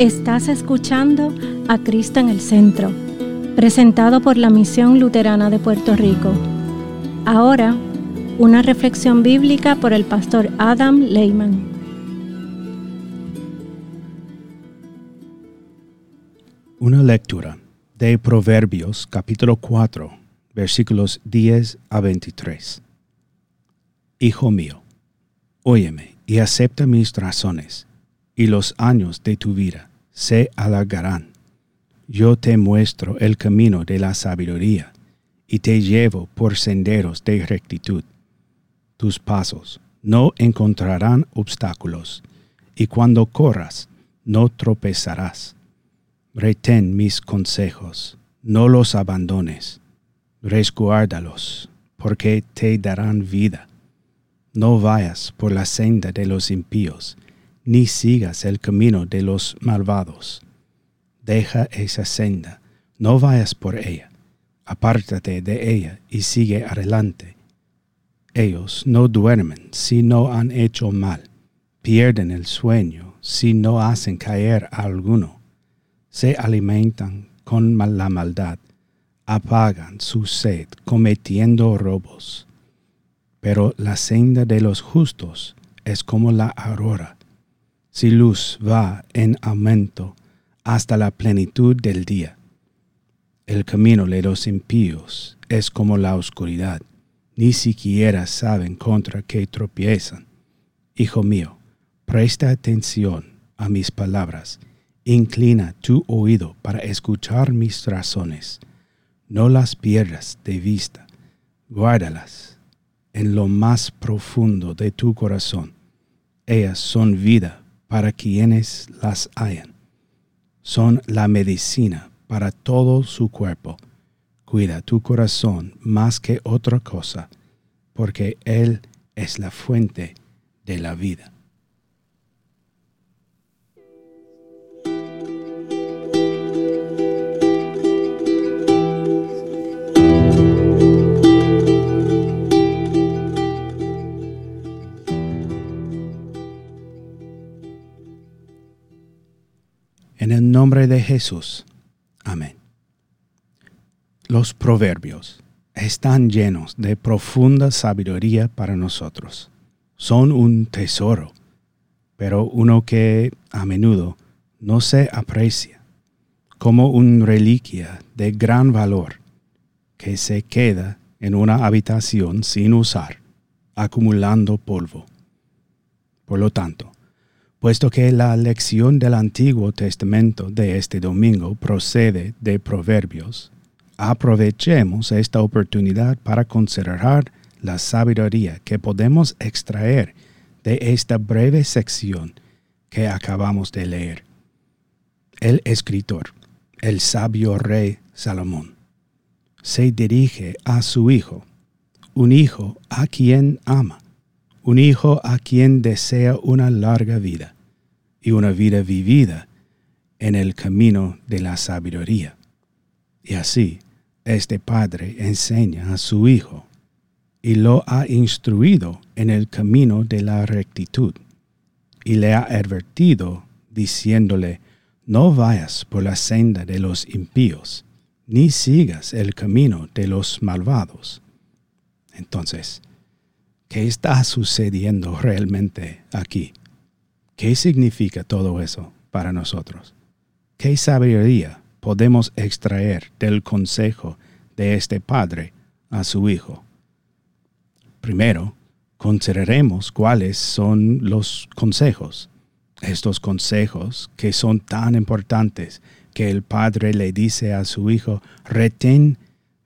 Estás escuchando a Cristo en el Centro, presentado por la Misión Luterana de Puerto Rico. Ahora, una reflexión bíblica por el pastor Adam Lehman. Una lectura de Proverbios capítulo 4, versículos 10 a 23. Hijo mío, óyeme y acepta mis razones, y los años de tu vida se alargarán. Yo te muestro el camino de la sabiduría, y te llevo por senderos de rectitud. Tus pasos no encontrarán obstáculos, y cuando corras no tropezarás. Retén mis consejos, no los abandones, resguárdalos, porque te darán vida no vayas por la senda de los impíos, ni sigas el camino de los malvados. Deja esa senda, no vayas por ella, apártate de ella y sigue adelante. Ellos no duermen si no han hecho mal, pierden el sueño si no hacen caer a alguno, se alimentan con la maldad, apagan su sed cometiendo robos pero la senda de los justos es como la aurora. Si luz va en aumento hasta la plenitud del día. El camino de los impíos es como la oscuridad, ni siquiera saben contra qué tropiezan. Hijo mío, presta atención a mis palabras, inclina tu oído para escuchar mis razones. No las pierdas de vista, guárdalas en lo más profundo de tu corazón. Ellas son vida para quienes las hayan. Son la medicina para todo su cuerpo. Cuida tu corazón más que otra cosa, porque Él es la fuente de la vida. Nombre de Jesús. Amén. Los proverbios están llenos de profunda sabiduría para nosotros. Son un tesoro, pero uno que a menudo no se aprecia, como una reliquia de gran valor que se queda en una habitación sin usar, acumulando polvo. Por lo tanto, Puesto que la lección del Antiguo Testamento de este domingo procede de Proverbios, aprovechemos esta oportunidad para considerar la sabiduría que podemos extraer de esta breve sección que acabamos de leer. El escritor, el sabio rey Salomón, se dirige a su hijo, un hijo a quien ama un hijo a quien desea una larga vida y una vida vivida en el camino de la sabiduría. Y así, este padre enseña a su hijo y lo ha instruido en el camino de la rectitud y le ha advertido diciéndole, no vayas por la senda de los impíos, ni sigas el camino de los malvados. Entonces, ¿Qué está sucediendo realmente aquí? ¿Qué significa todo eso para nosotros? ¿Qué sabiduría podemos extraer del consejo de este padre a su hijo? Primero, consideremos cuáles son los consejos. Estos consejos que son tan importantes que el padre le dice a su hijo, retén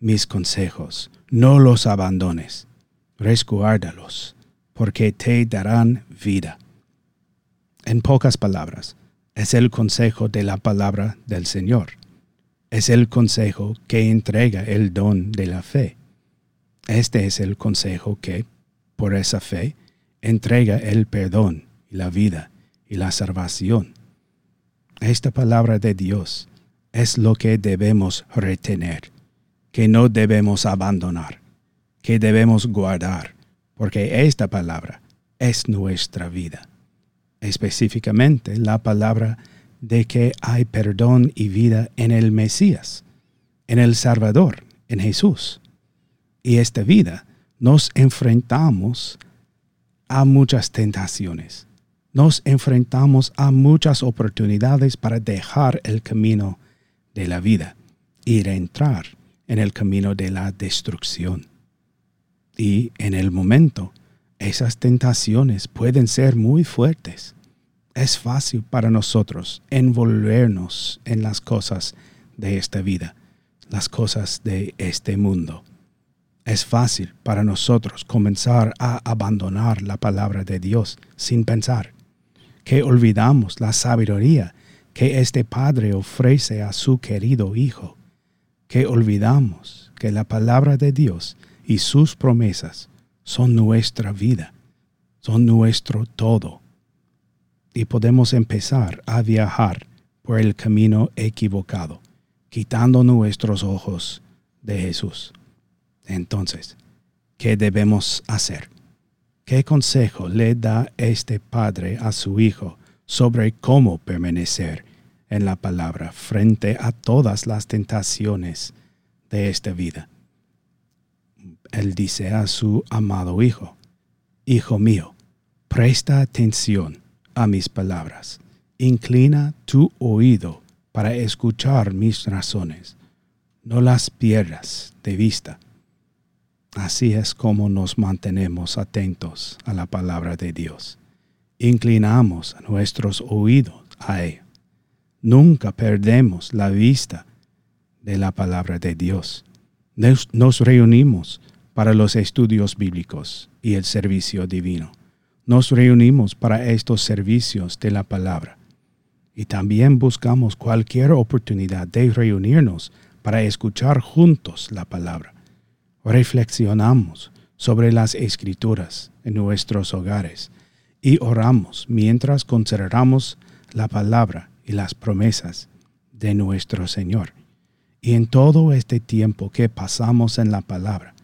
mis consejos, no los abandones resguárdalos, porque te darán vida. En pocas palabras, es el consejo de la palabra del Señor. Es el consejo que entrega el don de la fe. Este es el consejo que, por esa fe, entrega el perdón y la vida y la salvación. Esta palabra de Dios es lo que debemos retener, que no debemos abandonar que debemos guardar, porque esta palabra es nuestra vida. Específicamente la palabra de que hay perdón y vida en el Mesías, en el Salvador, en Jesús. Y esta vida nos enfrentamos a muchas tentaciones. Nos enfrentamos a muchas oportunidades para dejar el camino de la vida y entrar en el camino de la destrucción. Y en el momento, esas tentaciones pueden ser muy fuertes. Es fácil para nosotros envolvernos en las cosas de esta vida, las cosas de este mundo. Es fácil para nosotros comenzar a abandonar la palabra de Dios sin pensar, que olvidamos la sabiduría que este Padre ofrece a su querido Hijo que olvidamos que la palabra de Dios y sus promesas son nuestra vida, son nuestro todo. Y podemos empezar a viajar por el camino equivocado, quitando nuestros ojos de Jesús. Entonces, ¿qué debemos hacer? ¿Qué consejo le da este padre a su hijo sobre cómo permanecer en la palabra frente a todas las tentaciones de esta vida. Él dice a su amado Hijo, Hijo mío, presta atención a mis palabras, inclina tu oído para escuchar mis razones, no las pierdas de vista. Así es como nos mantenemos atentos a la palabra de Dios. Inclinamos nuestros oídos a ella Nunca perdemos la vista de la palabra de Dios. Nos, reunimos para los estudios bíblicos y el servicio divino. Nos reunimos para estos servicios de la palabra. Y también buscamos cualquier oportunidad de reunirnos para escuchar juntos la palabra. Reflexionamos sobre las escrituras en nuestros hogares y oramos mientras consideramos la palabra y las promesas de nuestro Señor. Y en todo este tiempo que pasamos en la palabra,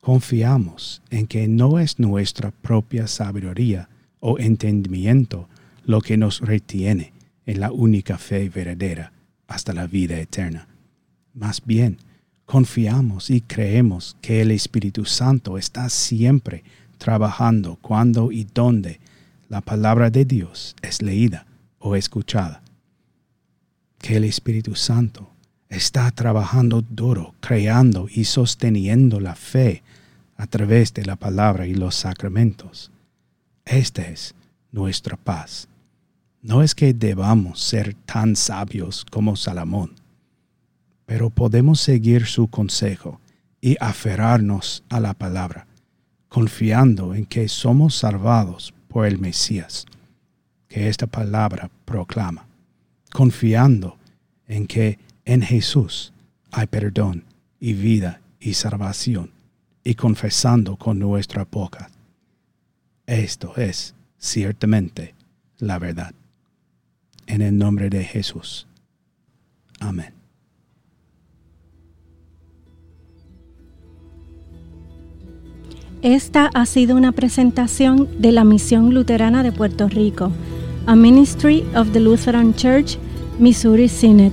confiamos en que no es nuestra propia sabiduría o entendimiento lo que nos retiene en la única fe verdadera hasta la vida eterna. Más bien, confiamos y creemos que el Espíritu Santo está siempre trabajando cuando y donde la palabra de Dios es leída o escuchada que el Espíritu Santo está trabajando duro, creando y sosteniendo la fe a través de la palabra y los sacramentos. Esta es nuestra paz. No es que debamos ser tan sabios como Salomón, pero podemos seguir su consejo y aferrarnos a la palabra, confiando en que somos salvados por el Mesías, que esta palabra proclama confiando en que en Jesús hay perdón y vida y salvación, y confesando con nuestra boca. Esto es ciertamente la verdad. En el nombre de Jesús. Amén. Esta ha sido una presentación de la Misión Luterana de Puerto Rico a Ministry of the Lutheran Church, Missouri Synod.